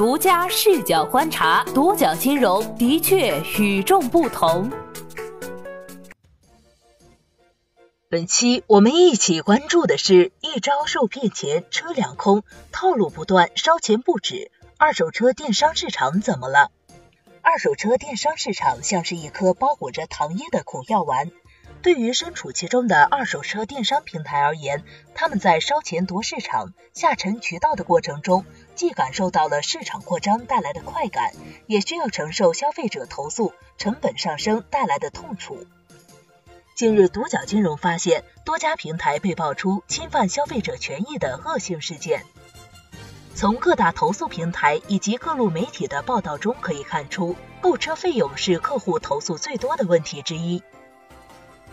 独家视角观察，独角金融的确与众不同。本期我们一起关注的是一招受骗钱，车两空，套路不断，烧钱不止。二手车电商市场怎么了？二手车电商市场像是一颗包裹着糖衣的苦药丸。对于身处其中的二手车电商平台而言，他们在烧钱夺市场、下沉渠道的过程中，既感受到了市场扩张带来的快感，也需要承受消费者投诉、成本上升带来的痛楚。近日，独角金融发现多家平台被爆出侵犯消费者权益的恶性事件。从各大投诉平台以及各路媒体的报道中可以看出，购车费用是客户投诉最多的问题之一。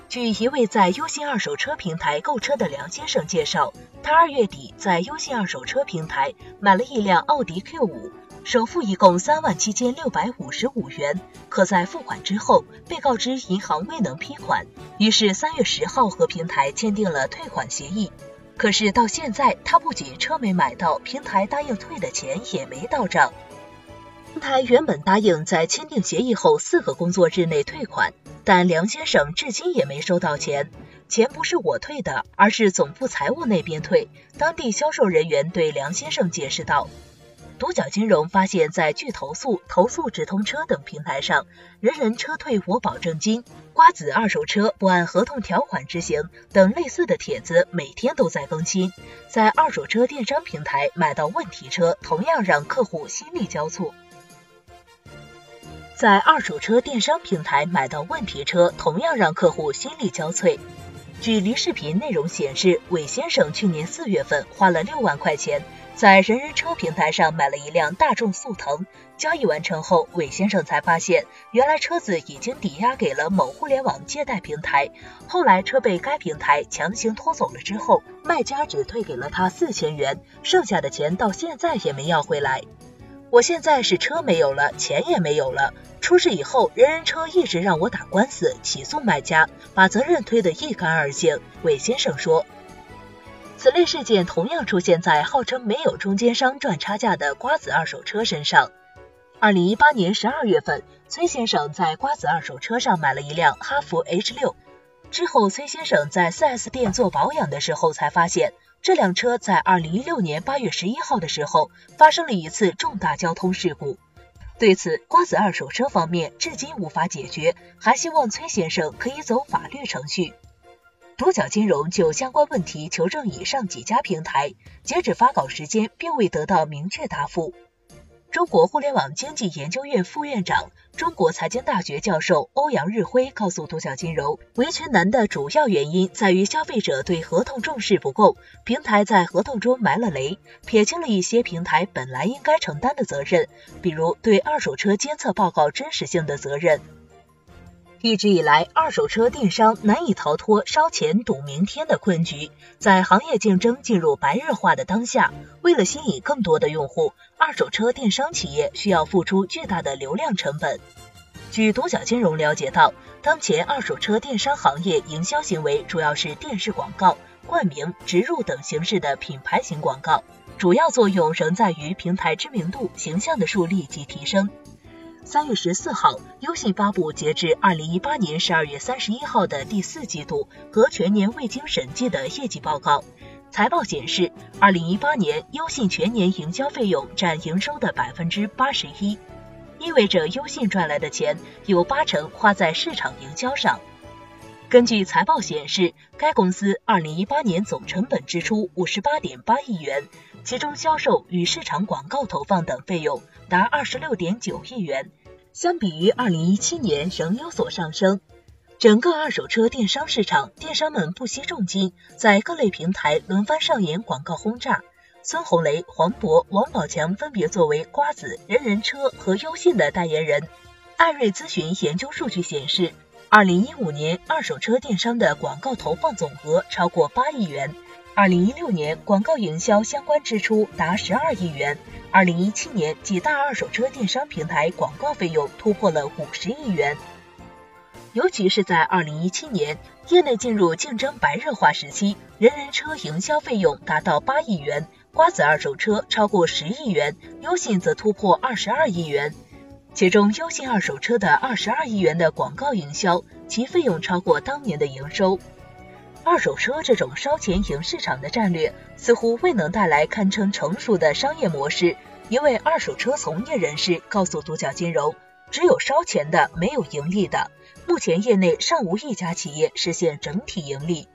据一位在优信二手车平台购车的梁先生介绍，他二月底在优信二手车平台买了一辆奥迪 Q5，首付一共三万七千六百五十五元，可在付款之后被告知银行未能批款，于是三月十号和平台签订了退款协议。可是到现在，他不仅车没买到，平台答应退的钱也没到账。平台原本答应在签订协议后四个工作日内退款。但梁先生至今也没收到钱，钱不是我退的，而是总部财务那边退。当地销售人员对梁先生解释道：“独角金融发现，在拒投诉、投诉直通车等平台上，人人车退我保证金、瓜子二手车不按合同条款执行等类似的帖子，每天都在更新。在二手车电商平台买到问题车，同样让客户心力交瘁。”在二手车电商平台买到问题车，同样让客户心力交瘁。据离视频内容显示，韦先生去年四月份花了六万块钱，在人人车平台上买了一辆大众速腾。交易完成后，韦先生才发现，原来车子已经抵押给了某互联网借贷平台。后来车被该平台强行拖走了之后，卖家只退给了他四千元，剩下的钱到现在也没要回来。我现在是车没有了，钱也没有了。出事以后，人人车一直让我打官司起诉卖家，把责任推得一干二净。韦先生说，此类事件同样出现在号称没有中间商赚差价的瓜子二手车身上。二零一八年十二月份，崔先生在瓜子二手车上买了一辆哈弗 H 六，之后崔先生在 4S 店做保养的时候才发现。这辆车在二零一六年八月十一号的时候发生了一次重大交通事故，对此瓜子二手车方面至今无法解决，还希望崔先生可以走法律程序。独角金融就相关问题求证以上几家平台，截止发稿时间并未得到明确答复。中国互联网经济研究院副院长、中国财经大学教授欧阳日辉告诉独角金融，维权难的主要原因在于消费者对合同重视不够，平台在合同中埋了雷，撇清了一些平台本来应该承担的责任，比如对二手车监测报告真实性的责任。一直以来，二手车电商难以逃脱烧钱赌明天的困局。在行业竞争进入白热化的当下，为了吸引更多的用户，二手车电商企业需要付出巨大的流量成本。据独角金融了解到，当前二手车电商行业营销行为主要是电视广告、冠名、植入等形式的品牌型广告，主要作用仍在于平台知名度、形象的树立及提升。三月十四号，优信发布截至二零一八年十二月三十一号的第四季度和全年未经审计的业绩报告。财报显示，二零一八年优信全年营销费用占营收的百分之八十一，意味着优信赚来的钱有八成花在市场营销上。根据财报显示，该公司二零一八年总成本支出五十八点八亿元，其中销售与市场广告投放等费用达二十六点九亿元。相比于二零一七年仍有所上升。整个二手车电商市场，电商们不惜重金，在各类平台轮番上演广告轰炸。孙红雷、黄渤、王宝强分别作为瓜子、人人车和优信的代言人。艾瑞咨询研究数据显示，二零一五年二手车电商的广告投放总额超过八亿元，二零一六年广告营销相关支出达十二亿元。二零一七年，几大二手车电商平台广告费用突破了五十亿元。尤其是在二零一七年，业内进入竞争白热化时期，人人车营销费用达到八亿元，瓜子二手车超过十亿元，优信则突破二十二亿元。其中，优信二手车的二十二亿元的广告营销，其费用超过当年的营收。二手车这种烧钱赢市场的战略，似乎未能带来堪称成熟的商业模式。一位二手车从业人士告诉独角金融：“只有烧钱的，没有盈利的。目前业内尚无一家企业实现整体盈利。”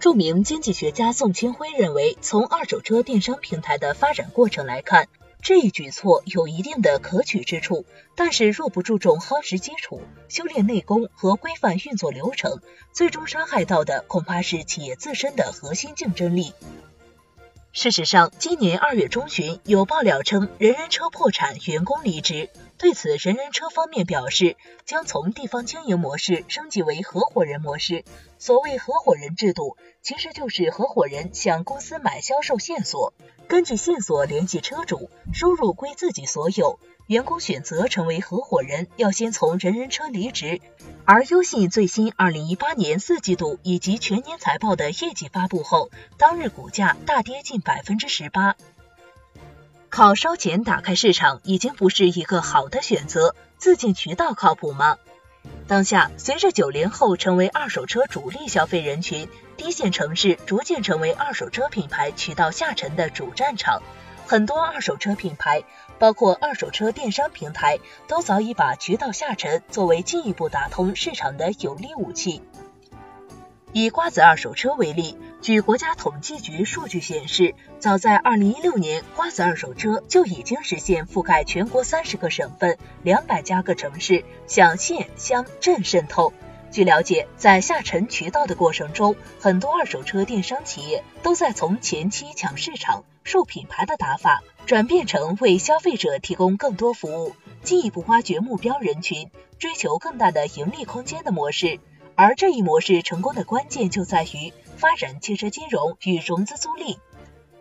著名经济学家宋清辉认为，从二手车电商平台的发展过程来看，这一举措有一定的可取之处，但是若不注重夯实基础、修炼内功和规范运作流程，最终伤害到的恐怕是企业自身的核心竞争力。事实上，今年二月中旬有爆料称人人车破产，员工离职。对此，人人车方面表示将从地方经营模式升级为合伙人模式。所谓合伙人制度，其实就是合伙人向公司买销售线索，根据线索联系车主，收入归自己所有。员工选择成为合伙人，要先从人人车离职。而优信最新二零一八年四季度以及全年财报的业绩发布后，当日股价大跌近百分之十八。靠烧钱打开市场已经不是一个好的选择，自建渠道靠谱吗？当下，随着九零后成为二手车主力消费人群，低线城市逐渐成为二手车品牌渠道下沉的主战场。很多二手车品牌，包括二手车电商平台，都早已把渠道下沉作为进一步打通市场的有力武器。以瓜子二手车为例，据国家统计局数据显示，早在二零一六年，瓜子二手车就已经实现覆盖全国三十个省份、两百加个城市，向县乡镇渗透。据了解，在下沉渠道的过程中，很多二手车电商企业都在从前期抢市场、树品牌的打法，转变成为消费者提供更多服务，进一步挖掘目标人群，追求更大的盈利空间的模式。而这一模式成功的关键就在于发展汽车金融与融资租赁。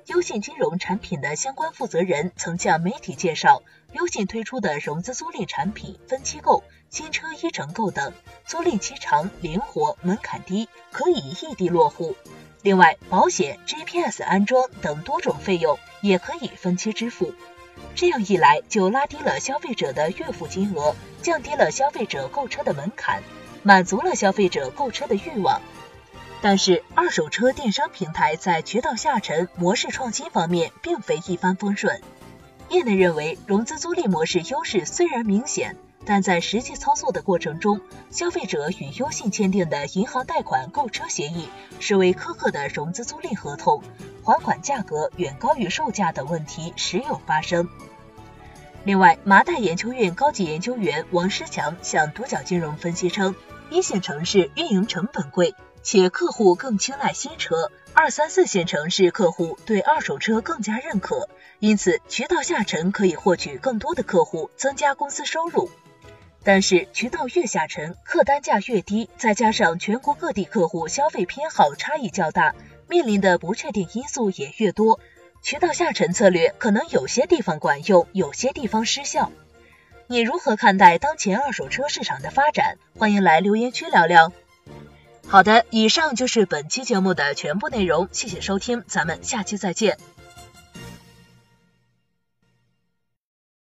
优信金融产品的相关负责人曾向媒体介绍，优信推出的融资租赁产品分期购。新车一成购等，租赁期长、灵活、门槛低，可以异地落户。另外，保险、GPS 安装等多种费用也可以分期支付。这样一来，就拉低了消费者的月付金额，降低了消费者购车的门槛，满足了消费者购车的欲望。但是，二手车电商平台在渠道下沉、模式创新方面并非一帆风顺。业内认为，融资租赁模式优势虽然明显。但在实际操作的过程中，消费者与优信签订的银行贷款购车协议视为苛刻的融资租赁合同，还款价格远高于售价等问题时有发生。另外，麻袋研究院高级研究员王诗强向独角金融分析称，一线城市运营成本贵，且客户更青睐新车；二三四线城市客户对二手车更加认可，因此渠道下沉可以获取更多的客户，增加公司收入。但是渠道越下沉，客单价越低，再加上全国各地客户消费偏好差异较大，面临的不确定因素也越多，渠道下沉策略可能有些地方管用，有些地方失效。你如何看待当前二手车市场的发展？欢迎来留言区聊聊。好的，以上就是本期节目的全部内容，谢谢收听，咱们下期再见。